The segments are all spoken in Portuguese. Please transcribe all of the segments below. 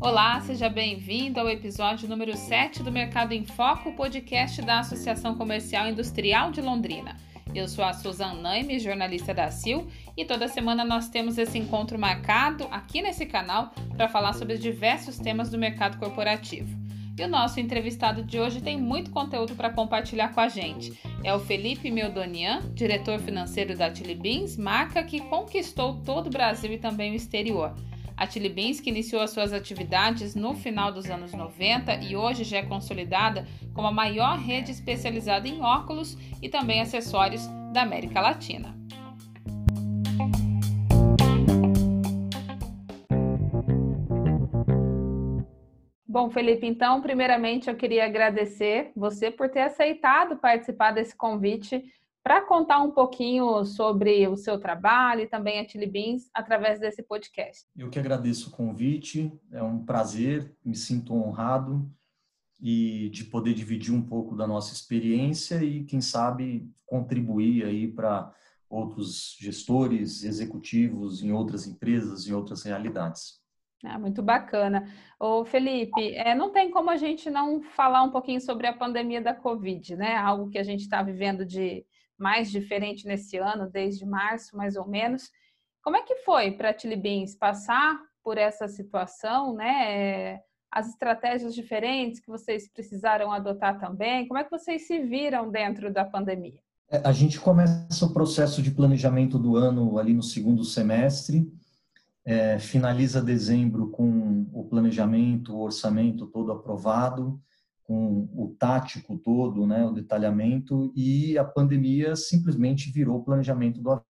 Olá, seja bem-vindo ao episódio número 7 do Mercado em Foco, podcast da Associação Comercial Industrial de Londrina. Eu sou a Suzana Naime, jornalista da CIL, e toda semana nós temos esse encontro marcado aqui nesse canal para falar sobre diversos temas do mercado corporativo. E o nosso entrevistado de hoje tem muito conteúdo para compartilhar com a gente. É o Felipe Meldonian, diretor financeiro da Chili Beans, marca que conquistou todo o Brasil e também o exterior. A Chili Beans, que iniciou as suas atividades no final dos anos 90 e hoje já é consolidada como a maior rede especializada em óculos e também acessórios da América Latina. Bom, Felipe, então, primeiramente eu queria agradecer você por ter aceitado participar desse convite para contar um pouquinho sobre o seu trabalho e também a Chili Beans através desse podcast. Eu que agradeço o convite, é um prazer, me sinto honrado e de poder dividir um pouco da nossa experiência e quem sabe contribuir aí para outros gestores, executivos em outras empresas, em outras realidades. Ah, muito bacana. Ô, Felipe, é, não tem como a gente não falar um pouquinho sobre a pandemia da Covid, né? Algo que a gente está vivendo de mais diferente nesse ano, desde março, mais ou menos. Como é que foi para a Chili Beans passar por essa situação, né? É, as estratégias diferentes que vocês precisaram adotar também, como é que vocês se viram dentro da pandemia? É, a gente começa o processo de planejamento do ano ali no segundo semestre, é, finaliza dezembro com o planejamento, o orçamento todo aprovado, com o tático todo, né, o detalhamento, e a pandemia simplesmente virou o planejamento do aviso.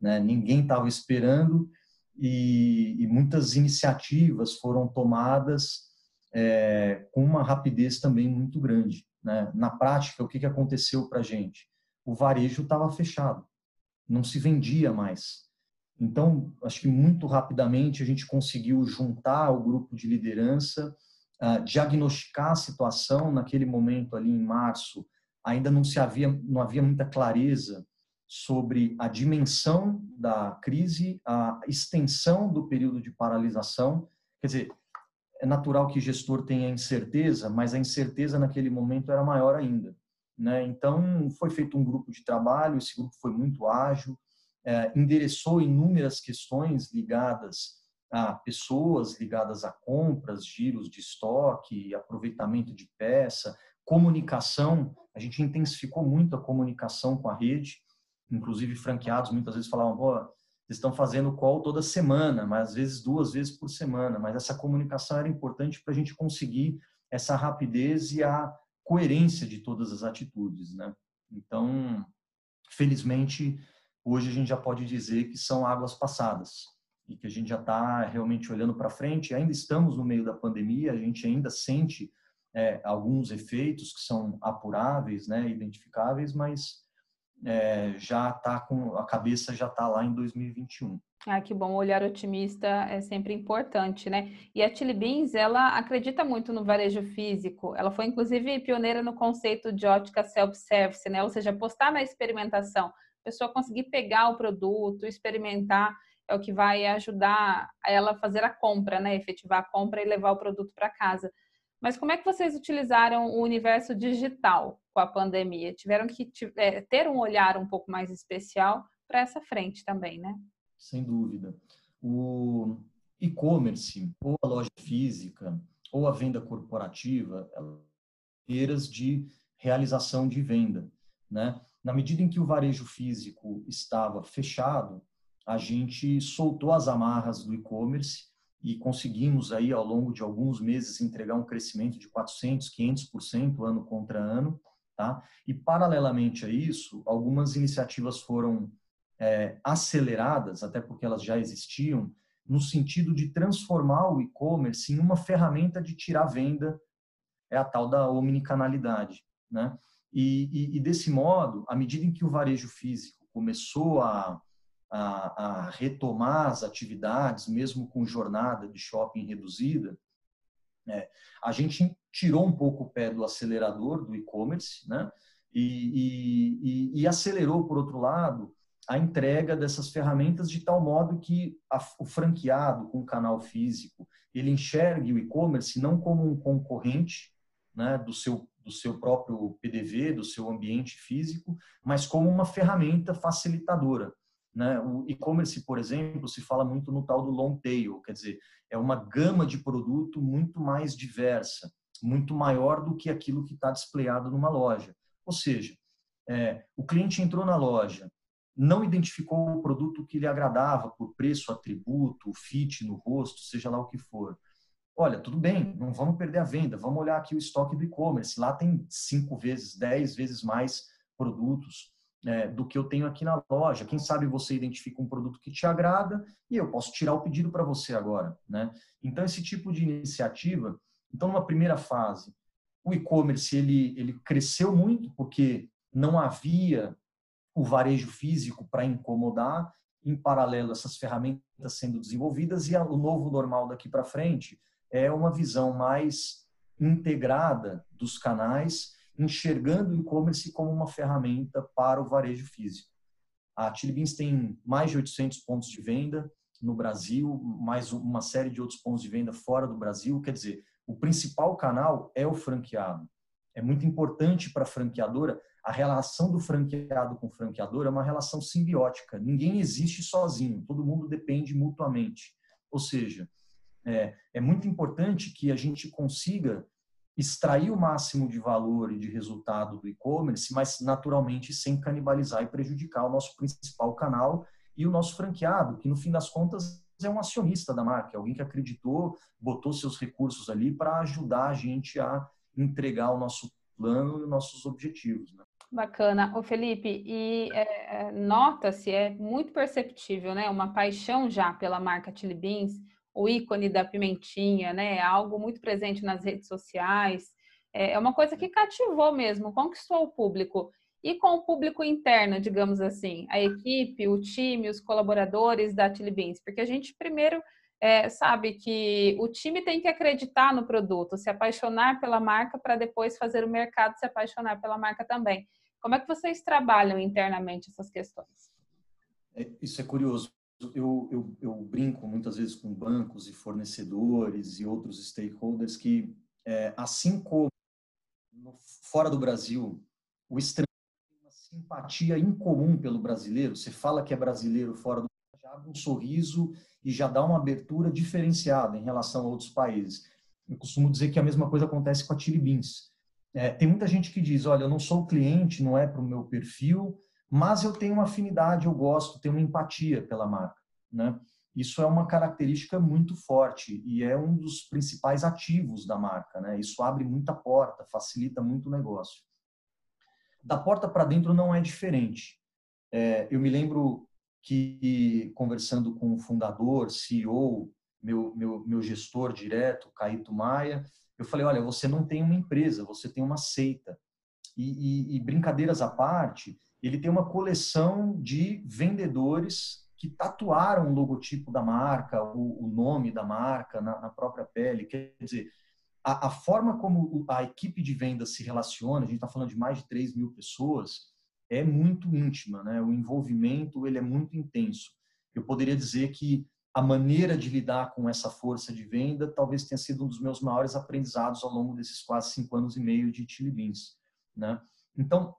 Né? Ninguém estava esperando e, e, muitas iniciativas foram tomadas é, com uma rapidez também muito grande. Né? Na prática, o que, que aconteceu para a gente? O varejo estava fechado, não se vendia mais. Então, acho que muito rapidamente a gente conseguiu juntar o grupo de liderança, uh, diagnosticar a situação naquele momento ali em março. Ainda não se havia não havia muita clareza sobre a dimensão da crise, a extensão do período de paralisação. Quer dizer, é natural que gestor tenha incerteza, mas a incerteza naquele momento era maior ainda. Né? Então, foi feito um grupo de trabalho, esse grupo foi muito ágil, é, endereçou inúmeras questões ligadas a pessoas, ligadas a compras, giros de estoque, aproveitamento de peça, comunicação. A gente intensificou muito a comunicação com a rede, inclusive franqueados muitas vezes falavam, Pô, vocês estão fazendo call toda semana, mas às vezes duas vezes por semana. Mas essa comunicação era importante para a gente conseguir essa rapidez e a coerência de todas as atitudes, né? Então, felizmente, hoje a gente já pode dizer que são águas passadas e que a gente já está realmente olhando para frente. Ainda estamos no meio da pandemia, a gente ainda sente é, alguns efeitos que são apuráveis, né, identificáveis, mas é, já está com a cabeça já está lá em 2021. Ah, que bom, o olhar otimista é sempre importante, né? E a Chili Beans, ela acredita muito no varejo físico. Ela foi, inclusive, pioneira no conceito de ótica self-service, né? Ou seja, apostar na experimentação pessoa conseguir pegar o produto, experimentar, é o que vai ajudar ela a fazer a compra, né? Efetivar a compra e levar o produto para casa. Mas como é que vocês utilizaram o universo digital com a pandemia? Tiveram que é, ter um olhar um pouco mais especial para essa frente também, né? Sem dúvida. O e-commerce, ou a loja física, ou a venda corporativa, elas de realização de venda, né? Na medida em que o varejo físico estava fechado, a gente soltou as amarras do e-commerce e conseguimos aí ao longo de alguns meses entregar um crescimento de 400, 500% ano contra ano, tá? E paralelamente a isso, algumas iniciativas foram é, aceleradas, até porque elas já existiam, no sentido de transformar o e-commerce em uma ferramenta de tirar venda, é a tal da omnicanalidade, né? E, e, e, desse modo, à medida em que o varejo físico começou a, a, a, retomar as atividades, mesmo com jornada de shopping reduzida, é, a gente tirou um pouco o pé do acelerador do e-commerce, né? E, e, acelerou, por outro lado, a entrega dessas ferramentas de tal modo que a, o franqueado com o canal físico ele enxergue o e-commerce não como um concorrente né, do seu do seu próprio PDV, do seu ambiente físico, mas como uma ferramenta facilitadora. Né? O e-commerce, por exemplo, se fala muito no tal do long tail, quer dizer, é uma gama de produto muito mais diversa, muito maior do que aquilo que está displayado numa loja. Ou seja, é, o cliente entrou na loja, não identificou o produto que lhe agradava por preço, atributo, fit no rosto, seja lá o que for. Olha, tudo bem, não vamos perder a venda, vamos olhar aqui o estoque do e-commerce. Lá tem cinco vezes, dez vezes mais produtos é, do que eu tenho aqui na loja. Quem sabe você identifica um produto que te agrada e eu posso tirar o pedido para você agora, né? Então esse tipo de iniciativa, então numa primeira fase, o e-commerce ele ele cresceu muito porque não havia o varejo físico para incomodar, em paralelo essas ferramentas sendo desenvolvidas e o novo normal daqui para frente é uma visão mais integrada dos canais, enxergando o e-commerce como uma ferramenta para o varejo físico. A Chili Beans tem mais de 800 pontos de venda no Brasil, mais uma série de outros pontos de venda fora do Brasil. Quer dizer, o principal canal é o franqueado. É muito importante para a franqueadora a relação do franqueado com o franqueador é uma relação simbiótica. Ninguém existe sozinho, todo mundo depende mutuamente. Ou seja, é, é muito importante que a gente consiga extrair o máximo de valor e de resultado do e-commerce, mas naturalmente sem canibalizar e prejudicar o nosso principal canal e o nosso franqueado, que no fim das contas é um acionista da marca, é alguém que acreditou, botou seus recursos ali para ajudar a gente a entregar o nosso plano e os nossos objetivos. Né? Bacana. O Felipe, e é, é, nota-se, é muito perceptível, né? Uma paixão já pela marca Chili Beans, o ícone da pimentinha, né? É algo muito presente nas redes sociais. É, é uma coisa que cativou mesmo, conquistou o público. E com o público interno, digamos assim, a equipe, o time, os colaboradores da Chili Beans, porque a gente primeiro é, sabe que o time tem que acreditar no produto, se apaixonar pela marca para depois fazer o mercado se apaixonar pela marca também. Como é que vocês trabalham internamente essas questões? É, isso é curioso. Eu, eu, eu, brinco muitas vezes com bancos e fornecedores e outros stakeholders que, é, assim como no, fora do Brasil, o estrangeiro tem uma simpatia incomum pelo brasileiro. Você fala que é brasileiro fora do já abre um sorriso e já dá uma abertura diferenciada em relação a outros países. Eu costumo dizer que a mesma coisa acontece com a Chili Beans. É, tem muita gente que diz, olha, eu não sou cliente, não é para o meu perfil, mas eu tenho uma afinidade, eu gosto, tenho uma empatia pela marca, né? Isso é uma característica muito forte e é um dos principais ativos da marca, né? Isso abre muita porta, facilita muito o negócio. Da porta para dentro não é diferente. É, eu me lembro que conversando com o fundador, CEO, meu, meu, meu gestor direto, Caíto Maia, eu falei, olha, você não tem uma empresa, você tem uma seita. E, e, e brincadeiras à parte, ele tem uma coleção de vendedores que tatuaram o logotipo da marca, o, o nome da marca na, na, própria pele. Quer dizer, a, a, forma como a equipe de vendas se relaciona, a gente está falando de mais de 3 mil pessoas, é muito íntima, né? O envolvimento ele é muito intenso. Eu poderia dizer que a maneira de lidar com essa força de venda talvez tenha sido um dos meus maiores aprendizados ao longo desses quase cinco anos e meio de Chili Beans, né? Então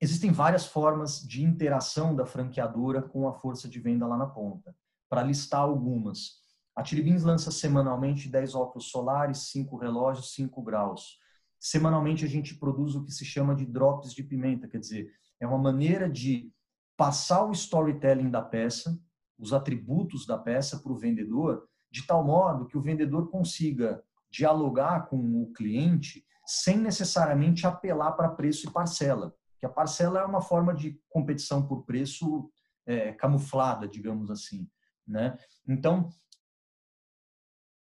existem várias formas de interação da franqueadora com a força de venda lá na ponta. Para listar algumas, a Chili Beans lança semanalmente 10 óculos solares, 5 relógios, 5 graus. Semanalmente a gente produz o que se chama de drops de pimenta, quer dizer, é uma maneira de passar o storytelling da peça, os atributos da peça para o vendedor, de tal modo que o vendedor consiga dialogar com o cliente sem necessariamente apelar para preço e parcela. Que a parcela é uma forma de competição por preço é, camuflada, digamos assim. Né? Então,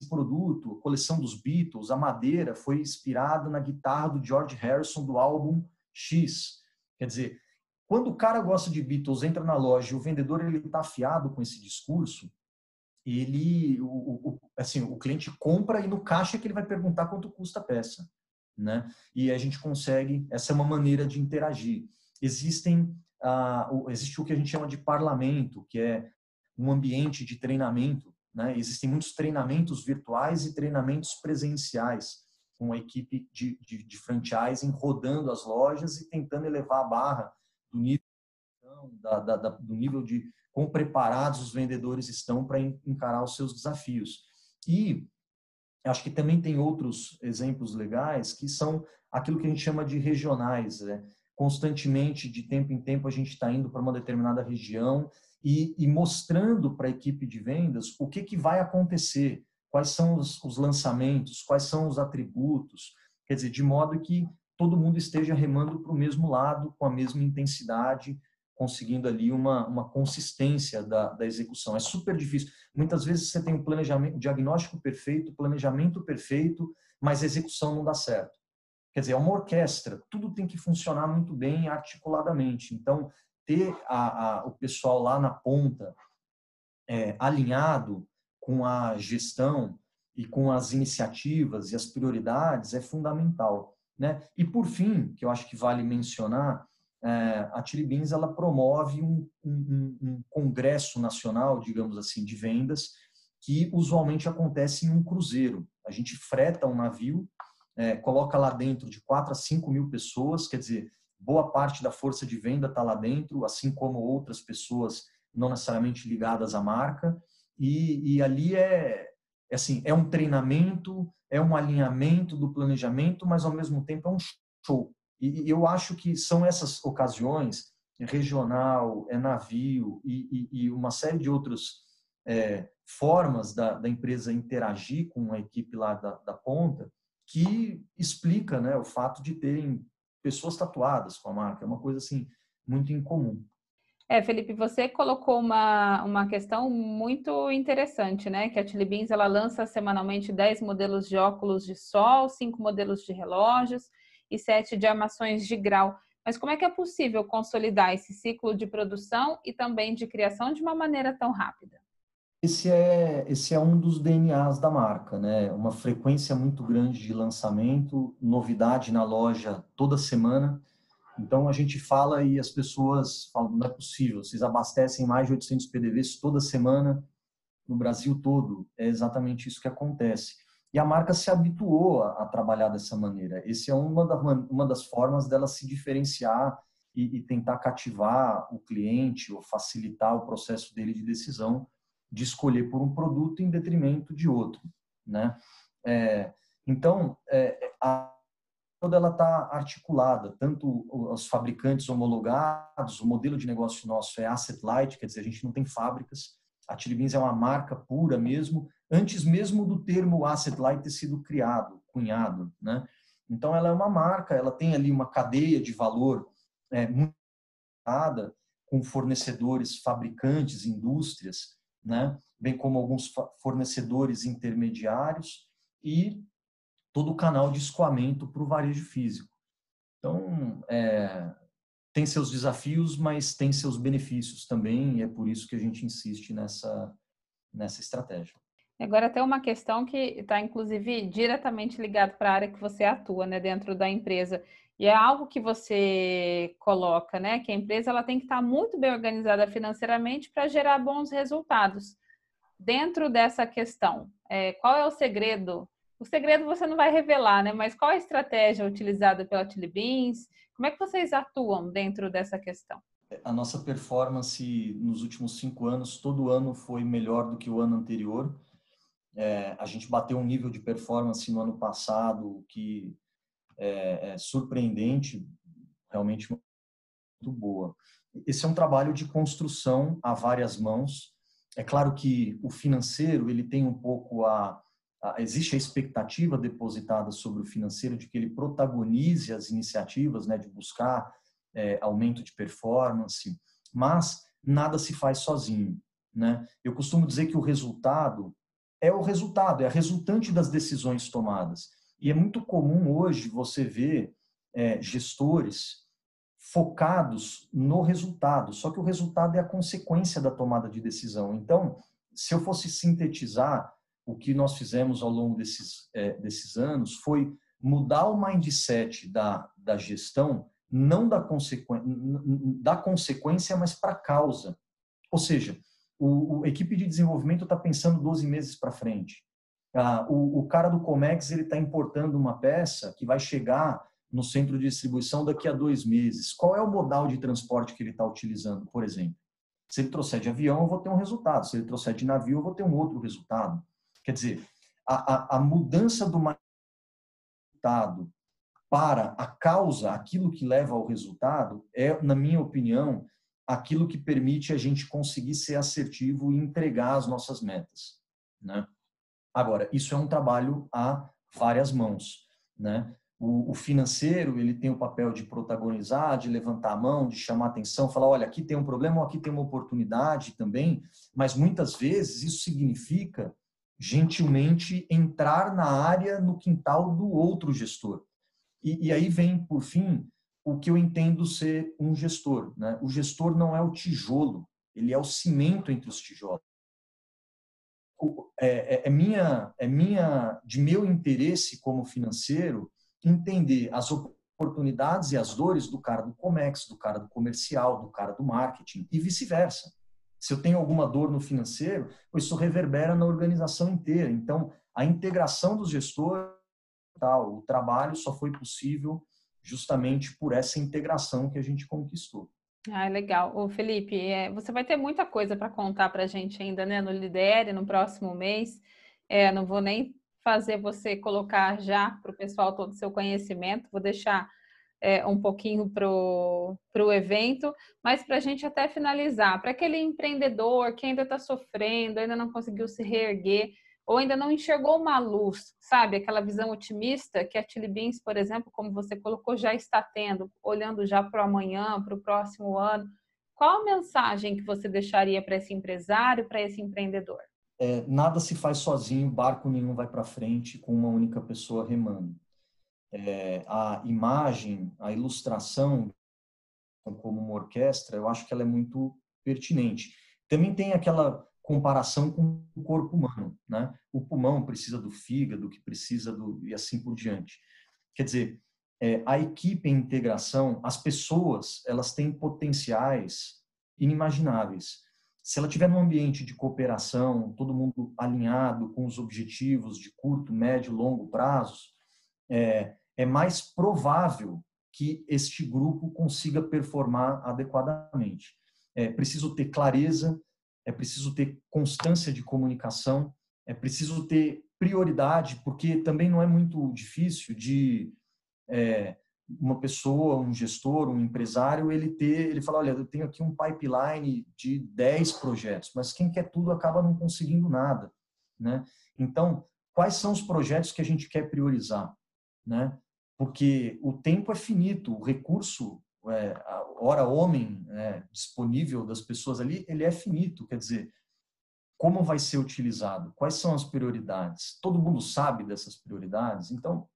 esse produto, a coleção dos Beatles, a madeira, foi inspirada na guitarra do George Harrison do álbum X, Quer dizer, quando o cara gosta de Beatles, entra na loja e o vendedor ele está afiado com esse discurso, ele, o, o, assim, o cliente compra e no caixa é que ele vai perguntar quanto custa a peça, né? E a gente consegue, essa é uma maneira de interagir. Existem existe o que a gente chama de parlamento, que é um ambiente de treinamento. Né? Existem muitos treinamentos virtuais e treinamentos presenciais, com a equipe de, de, de franchising rodando as lojas e tentando elevar a barra do nível, da, da, do nível de quão preparados os vendedores estão para encarar os seus desafios. E acho que também tem outros exemplos legais que são aquilo que a gente chama de regionais. Né? Constantemente, de tempo em tempo, a gente está indo para uma determinada região e, e mostrando para a equipe de vendas o que, que vai acontecer, quais são os, os lançamentos, quais são os atributos, quer dizer, de modo que todo mundo esteja remando para o mesmo lado, com a mesma intensidade, conseguindo ali uma, uma consistência da, da execução. É super difícil. Muitas vezes você tem um planejamento, diagnóstico perfeito, planejamento perfeito, mas a execução não dá certo. Quer dizer, é uma orquestra, tudo tem que funcionar muito bem articuladamente. Então, ter a, a, o pessoal lá na ponta é, alinhado com a gestão e com as iniciativas e as prioridades é fundamental. Né? E, por fim, que eu acho que vale mencionar, a Chili Beans ela promove um, um, um, congresso nacional, digamos assim, de vendas, que usualmente acontece em um cruzeiro. A gente freta um navio, é, coloca lá dentro de 4 a 5 mil pessoas, quer dizer, boa parte da força de venda está lá dentro, assim como outras pessoas não necessariamente ligadas à marca, e, e ali é, é assim, é um treinamento, é um alinhamento do planejamento, mas ao mesmo tempo é um show. E, eu acho que são essas ocasiões, regional, é navio e, e, e uma série de outras é, formas da, da, empresa interagir com a equipe lá da, da ponta, que explica né, o fato de terem pessoas tatuadas com a marca. É uma coisa assim muito incomum. É, Felipe, você colocou uma, uma questão muito interessante, né? Que a Chili Beans ela lança semanalmente 10 modelos de óculos de sol, 5 modelos de relógios e sete de armações de grau. Mas como é que é possível consolidar esse ciclo de produção e também de criação de uma maneira tão rápida? Esse é, esse é um dos DNAs da marca, né? Uma frequência muito grande de lançamento, novidade na loja toda semana. Então a gente fala e as pessoas falam, não é possível, vocês abastecem mais de 800 PDVs toda semana no Brasil todo. É exatamente isso que acontece. E a marca se habituou a, a trabalhar dessa maneira. Esse é uma, da, uma das formas dela se diferenciar e, e, tentar cativar o cliente ou facilitar o processo dele de decisão de escolher por um produto em detrimento de outro, né? É, então, é, a toda ela está articulada, tanto os fabricantes homologados, o modelo de negócio nosso é asset light, quer dizer, a gente não tem fábricas, a Chili Beans é uma marca pura mesmo, antes mesmo do termo asset light ter sido criado, cunhado, né? Então ela é uma marca, ela tem ali uma cadeia de valor é, muito com fornecedores, fabricantes, indústrias, né? Bem como alguns fornecedores intermediários e todo o canal de escoamento para o varejo físico. Então, é, tem seus desafios, mas tem seus benefícios também, e é por isso que a gente insiste nessa, nessa estratégia. Agora até uma questão que está, inclusive, diretamente ligado para a área que você atua, né, dentro da empresa. E é algo que você coloca, né, que a empresa ela tem que estar tá muito bem organizada financeiramente para gerar bons resultados. Dentro dessa questão, é, qual é o segredo? O segredo você não vai revelar, né? Mas qual a estratégia utilizada pela Chili Beans? Como é que vocês atuam dentro dessa questão? A nossa performance nos últimos cinco anos, todo ano foi melhor do que o ano anterior é, a gente bateu um nível de performance no ano passado que é, é surpreendente, realmente muito boa. Esse é um trabalho de construção a várias mãos. É claro que o financeiro ele tem um pouco a, a existe a expectativa depositada sobre o financeiro de que ele protagonize as iniciativas, né, de buscar é, aumento de performance, mas nada se faz sozinho, né? Eu costumo dizer que o resultado é o resultado, é a resultante das decisões tomadas. E é muito comum hoje você ver é, gestores focados no resultado, só que o resultado é a consequência da tomada de decisão. Então, se eu fosse sintetizar o que nós fizemos ao longo desses, é, desses anos, foi mudar o mindset da, da gestão não da, consequ... da consequência, mas para a causa. Ou seja, o, a equipe de desenvolvimento está pensando 12 meses para frente. Ah, o, o, cara do Comex ele está importando uma peça que vai chegar no centro de distribuição daqui a dois meses. Qual é o modal de transporte que ele está utilizando, por exemplo? Se ele trouxer de avião, eu vou ter um resultado. Se ele trouxer de navio, eu vou ter um outro resultado. Quer dizer, a, a, a mudança do resultado para a causa, aquilo que leva ao resultado, é, na minha opinião, aquilo que permite a gente conseguir ser assertivo e entregar as nossas metas. Né? Agora, isso é um trabalho a várias mãos. Né? O, o, financeiro ele tem o papel de protagonizar, de levantar a mão, de chamar atenção, falar, olha, aqui tem um problema, ou aqui tem uma oportunidade também, mas muitas vezes isso significa gentilmente entrar na área, no quintal do outro gestor. E, e aí vem, por fim, o que eu entendo ser um gestor. Né? O gestor não é o tijolo, ele é o cimento entre os tijolos. É, é, é, minha, é minha, de meu interesse como financeiro entender as oportunidades e as dores do cara do Comex, do cara do comercial, do cara do marketing e vice-versa. Se eu tenho alguma dor no financeiro, isso reverbera na organização inteira. Então, a integração dos gestores, tal, o trabalho só foi possível justamente por essa integração que a gente conquistou. Ah, legal. Ô, Felipe, é, você vai ter muita coisa para contar para a gente ainda, né, no Lidere, no próximo mês. É, não vou nem fazer você colocar já para o pessoal todo o seu conhecimento, vou deixar é, um pouquinho para o evento, mas para a gente até finalizar, para aquele empreendedor que ainda está sofrendo, ainda não conseguiu se reerguer, ou ainda não enxergou uma luz, sabe? Aquela visão otimista que a Chili Beans, por exemplo, como você colocou, já está tendo, olhando já para o amanhã, para o próximo ano. Qual a mensagem que você deixaria para esse empresário, para esse empreendedor? É, nada se faz sozinho, barco nenhum vai para frente com uma única pessoa remando. É, a imagem, a ilustração como uma orquestra, eu acho que ela é muito pertinente. Também tem aquela comparação com o corpo humano, né? O pulmão precisa do fígado, que precisa do e assim por diante. Quer dizer, é, a equipe em integração, as pessoas, elas têm potenciais inimagináveis. Se ela tiver num ambiente de cooperação, todo mundo alinhado com os objetivos de curto, médio, longo prazos, é, é mais provável que este grupo consiga performar adequadamente. É preciso ter clareza é preciso ter constância de comunicação, é preciso ter prioridade, porque também não é muito difícil de é, uma pessoa, um gestor, um empresário, ele ter, ele fala, olha, eu tenho aqui um pipeline de 10 projetos, mas quem quer tudo acaba não conseguindo nada, né? Então, quais são os projetos que a gente quer priorizar, né? Porque o tempo é finito, o recurso é, a hora homem é, disponível das pessoas ali, ele é finito, quer dizer, como vai ser utilizado? Quais são as prioridades? Todo mundo sabe dessas prioridades? Então,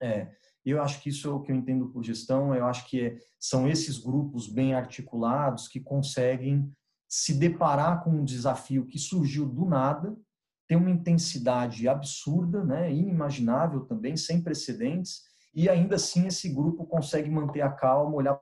é, eu acho que isso é o que eu entendo por gestão, eu acho que é, são esses grupos bem articulados que conseguem se deparar com um desafio que surgiu do nada, tem uma intensidade absurda, né, inimaginável também, sem precedentes, e ainda assim esse grupo consegue manter a calma, olhar,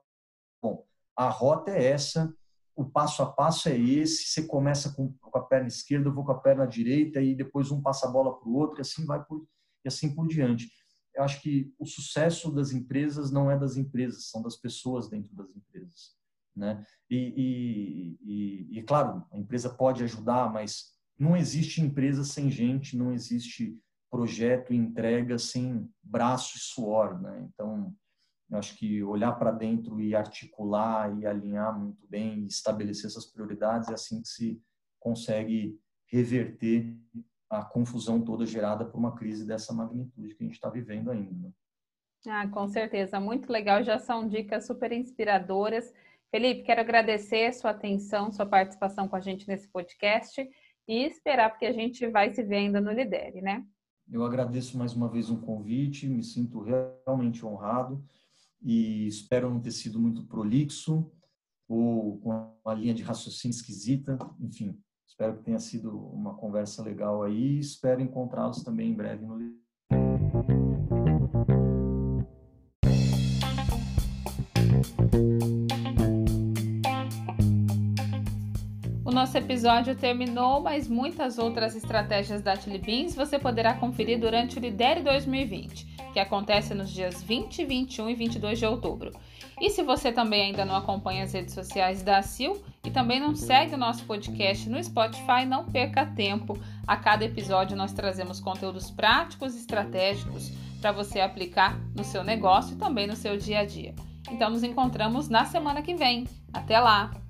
bom, a rota é essa, o passo a passo é esse, você começa com, com a perna esquerda, eu vou com a perna direita e depois um passa a bola para o outro e assim vai por, e assim por diante. Eu acho que o sucesso das empresas não é das empresas, são das pessoas dentro das empresas, né? E, e, e, e claro, a empresa pode ajudar, mas não existe empresa sem gente, não existe projeto e entrega sem braço e suor, né? Então, eu acho que olhar para dentro e articular e alinhar muito bem, estabelecer essas prioridades é assim que se consegue reverter a confusão toda gerada por uma crise dessa magnitude que a gente está vivendo ainda. Né? Ah, com certeza, muito legal, já são dicas super inspiradoras. Felipe, quero agradecer sua atenção, sua participação com a gente nesse podcast e esperar porque a gente vai se vendo no Lidere, né? Eu agradeço mais uma vez um convite, me sinto realmente honrado e espero não ter sido muito prolixo ou com uma linha de raciocínio esquisita. Enfim, espero que tenha sido uma conversa legal aí. Espero encontrá-los também em breve no nosso episódio terminou, mas muitas outras estratégias da Chili Beans você poderá conferir durante o Lidere 2020, que acontece nos dias 20, 21 e 22 de outubro. E se você também ainda não acompanha as redes sociais da Sil e também não segue o nosso podcast no Spotify, não perca tempo. A cada episódio nós trazemos conteúdos práticos e estratégicos para você aplicar no seu negócio e também no seu dia a dia. Então nos encontramos na semana que vem. Até lá!